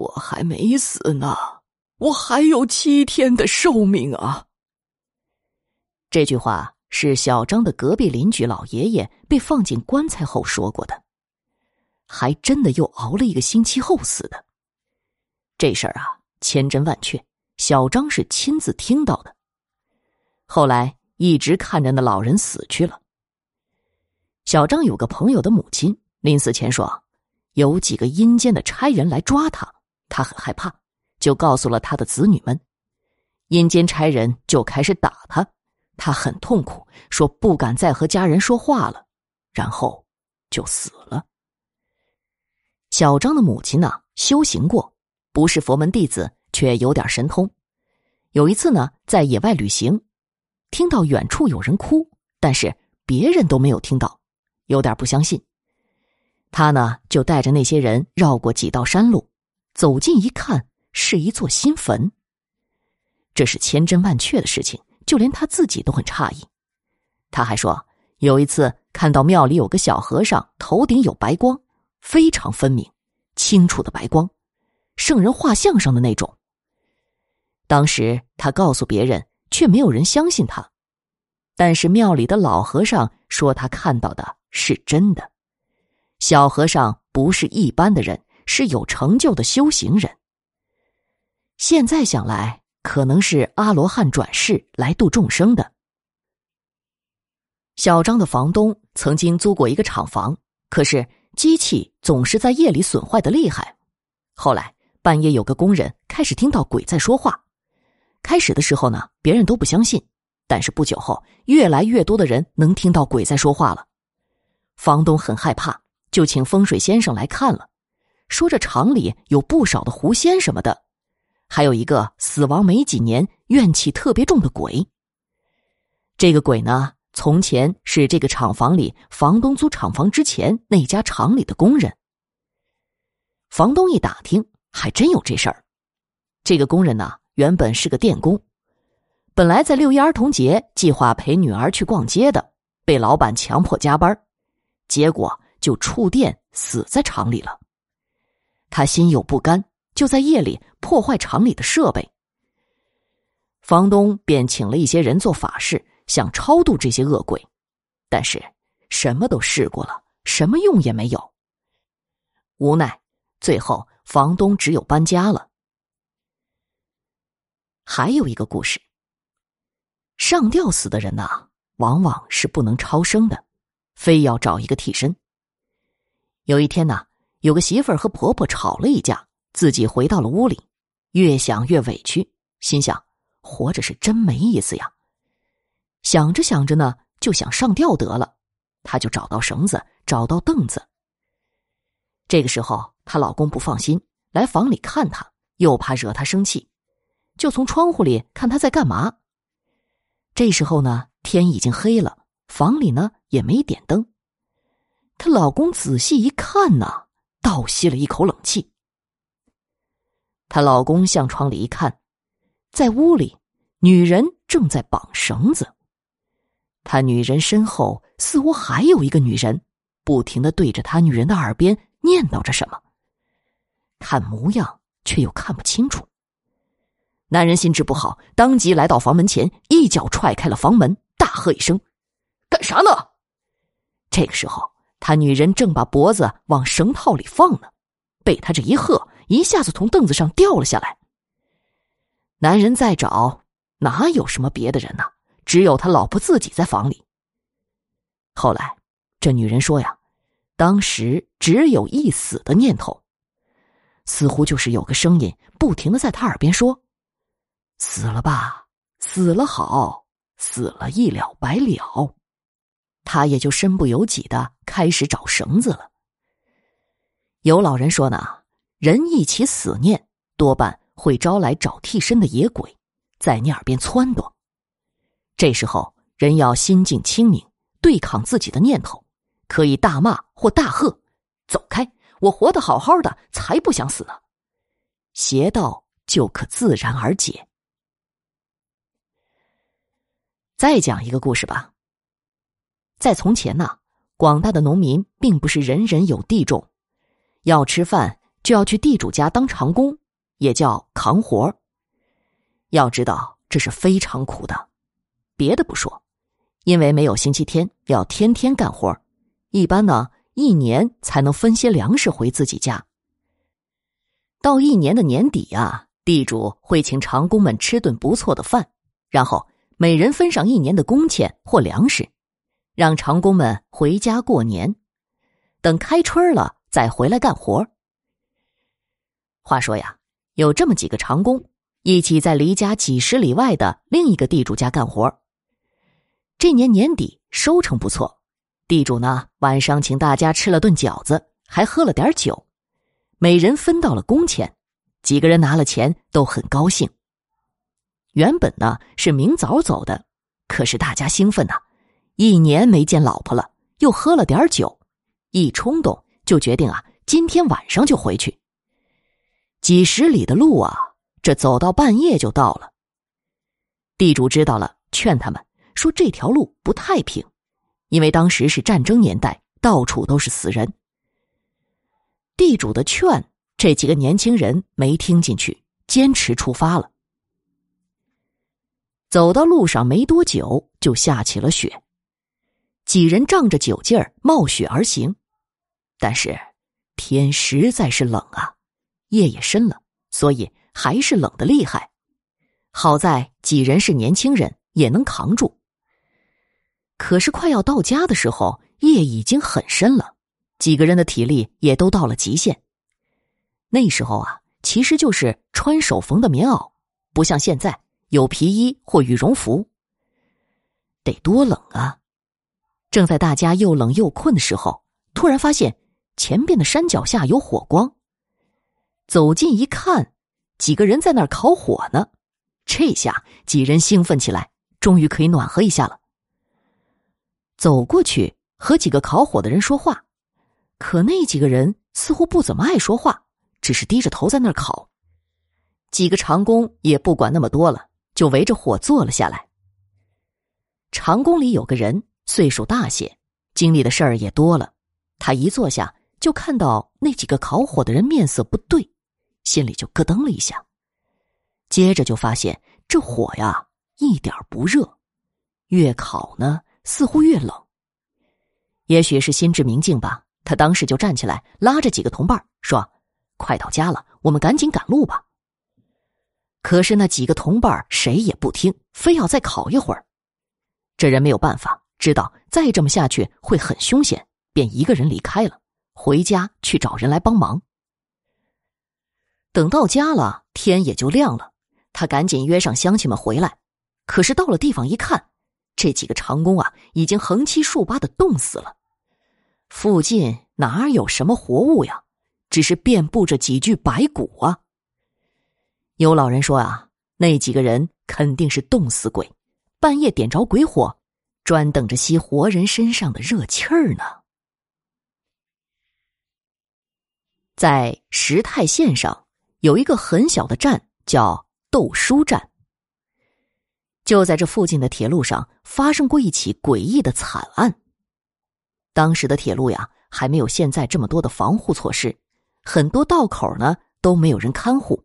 我还没死呢，我还有七天的寿命啊！这句话是小张的隔壁邻居老爷爷被放进棺材后说过的，还真的又熬了一个星期后死的。这事儿啊，千真万确，小张是亲自听到的。后来一直看着那老人死去了。小张有个朋友的母亲临死前说，有几个阴间的差人来抓他，他很害怕，就告诉了他的子女们。阴间差人就开始打他，他很痛苦，说不敢再和家人说话了，然后就死了。小张的母亲呢，修行过。不是佛门弟子，却有点神通。有一次呢，在野外旅行，听到远处有人哭，但是别人都没有听到，有点不相信。他呢，就带着那些人绕过几道山路，走近一看，是一座新坟。这是千真万确的事情，就连他自己都很诧异。他还说，有一次看到庙里有个小和尚，头顶有白光，非常分明、清楚的白光。圣人画像上的那种。当时他告诉别人，却没有人相信他。但是庙里的老和尚说他看到的是真的。小和尚不是一般的人，是有成就的修行人。现在想来，可能是阿罗汉转世来度众生的。小张的房东曾经租过一个厂房，可是机器总是在夜里损坏的厉害。后来。半夜有个工人开始听到鬼在说话，开始的时候呢，别人都不相信，但是不久后，越来越多的人能听到鬼在说话了。房东很害怕，就请风水先生来看了，说这厂里有不少的狐仙什么的，还有一个死亡没几年、怨气特别重的鬼。这个鬼呢，从前是这个厂房里房东租厂房之前那家厂里的工人。房东一打听。还真有这事儿，这个工人呢，原本是个电工，本来在六一儿童节计划陪女儿去逛街的，被老板强迫加班，结果就触电死在厂里了。他心有不甘，就在夜里破坏厂里的设备。房东便请了一些人做法事，想超度这些恶鬼，但是什么都试过了，什么用也没有。无奈，最后。房东只有搬家了。还有一个故事。上吊死的人呐，往往是不能超生的，非要找一个替身。有一天呐，有个媳妇儿和婆婆吵了一架，自己回到了屋里，越想越委屈，心想活着是真没意思呀。想着想着呢，就想上吊得了，她就找到绳子，找到凳子。这个时候。她老公不放心，来房里看她，又怕惹她生气，就从窗户里看她在干嘛。这时候呢，天已经黑了，房里呢也没点灯。她老公仔细一看呢，倒吸了一口冷气。她老公向窗里一看，在屋里，女人正在绑绳子。他女人身后似乎还有一个女人，不停的对着他女人的耳边念叨着什么。看模样，却又看不清楚。男人心智不好，当即来到房门前，一脚踹开了房门，大喝一声：“干啥呢？”这个时候，他女人正把脖子往绳套里放呢，被他这一喝，一下子从凳子上掉了下来。男人在找，哪有什么别的人呢？只有他老婆自己在房里。后来，这女人说呀，当时只有一死的念头。似乎就是有个声音不停的在他耳边说：“死了吧，死了好，死了一了百了。”他也就身不由己的开始找绳子了。有老人说呢，人一起死念，多半会招来找替身的野鬼，在你耳边撺掇。这时候人要心境清明，对抗自己的念头，可以大骂或大喝：“走开！”我活得好好的，才不想死呢。邪道就可自然而解。再讲一个故事吧。在从前呢，广大的农民并不是人人有地种，要吃饭就要去地主家当长工，也叫扛活要知道，这是非常苦的。别的不说，因为没有星期天，要天天干活一般呢，一年才能分些粮食回自己家。到一年的年底呀，地主会请长工们吃顿不错的饭，然后每人分上一年的工钱或粮食，让长工们回家过年。等开春了，再回来干活。话说呀，有这么几个长工，一起在离家几十里外的另一个地主家干活。这年年底收成不错，地主呢晚上请大家吃了顿饺子，还喝了点酒，每人分到了工钱。几个人拿了钱都很高兴。原本呢是明早走的，可是大家兴奋呐，一年没见老婆了，又喝了点酒，一冲动就决定啊，今天晚上就回去。几十里的路啊，这走到半夜就到了。地主知道了，劝他们说：“这条路不太平，因为当时是战争年代，到处都是死人。”地主的劝，这几个年轻人没听进去，坚持出发了。走到路上没多久，就下起了雪。几人仗着酒劲儿冒雪而行，但是天实在是冷啊。夜也深了，所以还是冷的厉害。好在几人是年轻人，也能扛住。可是快要到家的时候，夜已经很深了，几个人的体力也都到了极限。那时候啊，其实就是穿手缝的棉袄，不像现在有皮衣或羽绒服。得多冷啊！正在大家又冷又困的时候，突然发现前边的山脚下有火光。走近一看，几个人在那儿烤火呢。这下几人兴奋起来，终于可以暖和一下了。走过去和几个烤火的人说话，可那几个人似乎不怎么爱说话，只是低着头在那儿烤。几个长工也不管那么多了，就围着火坐了下来。长工里有个人岁数大些，经历的事儿也多了。他一坐下，就看到那几个烤火的人面色不对。心里就咯噔了一下，接着就发现这火呀一点不热，越烤呢似乎越冷。也许是心知明镜吧，他当时就站起来，拉着几个同伴说：“快到家了，我们赶紧赶路吧。”可是那几个同伴谁也不听，非要再烤一会儿。这人没有办法，知道再这么下去会很凶险，便一个人离开了，回家去找人来帮忙。等到家了，天也就亮了。他赶紧约上乡亲们回来。可是到了地方一看，这几个长工啊，已经横七竖八的冻死了。附近哪有什么活物呀？只是遍布着几具白骨啊。有老人说啊，那几个人肯定是冻死鬼，半夜点着鬼火，专等着吸活人身上的热气儿呢。在石泰线上。有一个很小的站叫窦书站。就在这附近的铁路上发生过一起诡异的惨案。当时的铁路呀，还没有现在这么多的防护措施，很多道口呢都没有人看护。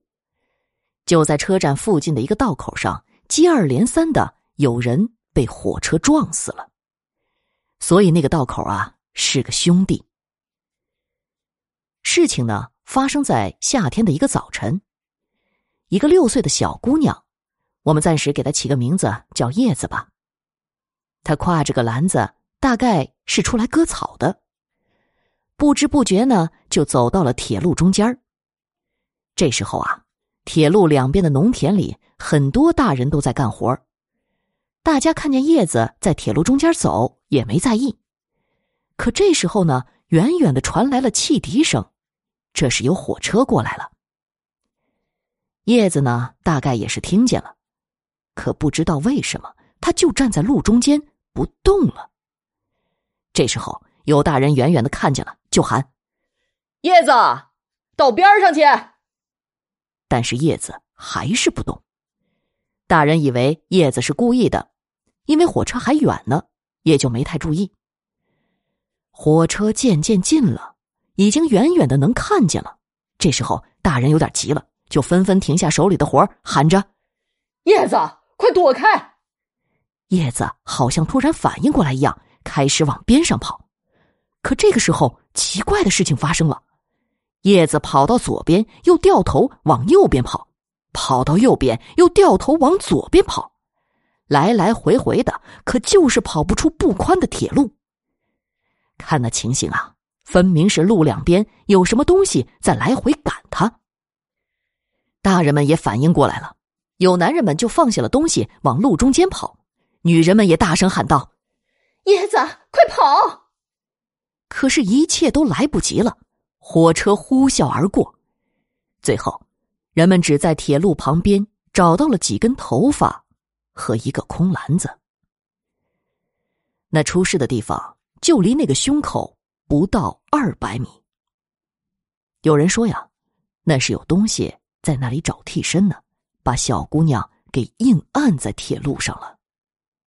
就在车站附近的一个道口上，接二连三的有人被火车撞死了。所以那个道口啊是个兄弟。事情呢？发生在夏天的一个早晨，一个六岁的小姑娘，我们暂时给她起个名字叫叶子吧。她挎着个篮子，大概是出来割草的。不知不觉呢，就走到了铁路中间这时候啊，铁路两边的农田里，很多大人都在干活大家看见叶子在铁路中间走，也没在意。可这时候呢，远远的传来了汽笛声。这是有火车过来了。叶子呢，大概也是听见了，可不知道为什么，他就站在路中间不动了。这时候，有大人远远的看见了，就喊：“叶子，到边上去。”但是叶子还是不动。大人以为叶子是故意的，因为火车还远呢，也就没太注意。火车渐渐近了。已经远远的能看见了，这时候，大人有点急了，就纷纷停下手里的活喊着：“叶子，快躲开！”叶子好像突然反应过来一样，开始往边上跑。可这个时候，奇怪的事情发生了：叶子跑到左边，又掉头往右边跑；跑到右边，又掉头往左边跑，来来回回的，可就是跑不出不宽的铁路。看那情形啊，分明是路两边有什么东西在来回赶他。大人们也反应过来了，有男人们就放下了东西往路中间跑。女人们也大声喊道：“叶子，快跑！”可是，一切都来不及了。火车呼啸而过，最后，人们只在铁路旁边找到了几根头发和一个空篮子。那出事的地方就离那个胸口不到二百米。有人说呀，那是有东西在那里找替身呢，把小姑娘给硬按在铁路上了。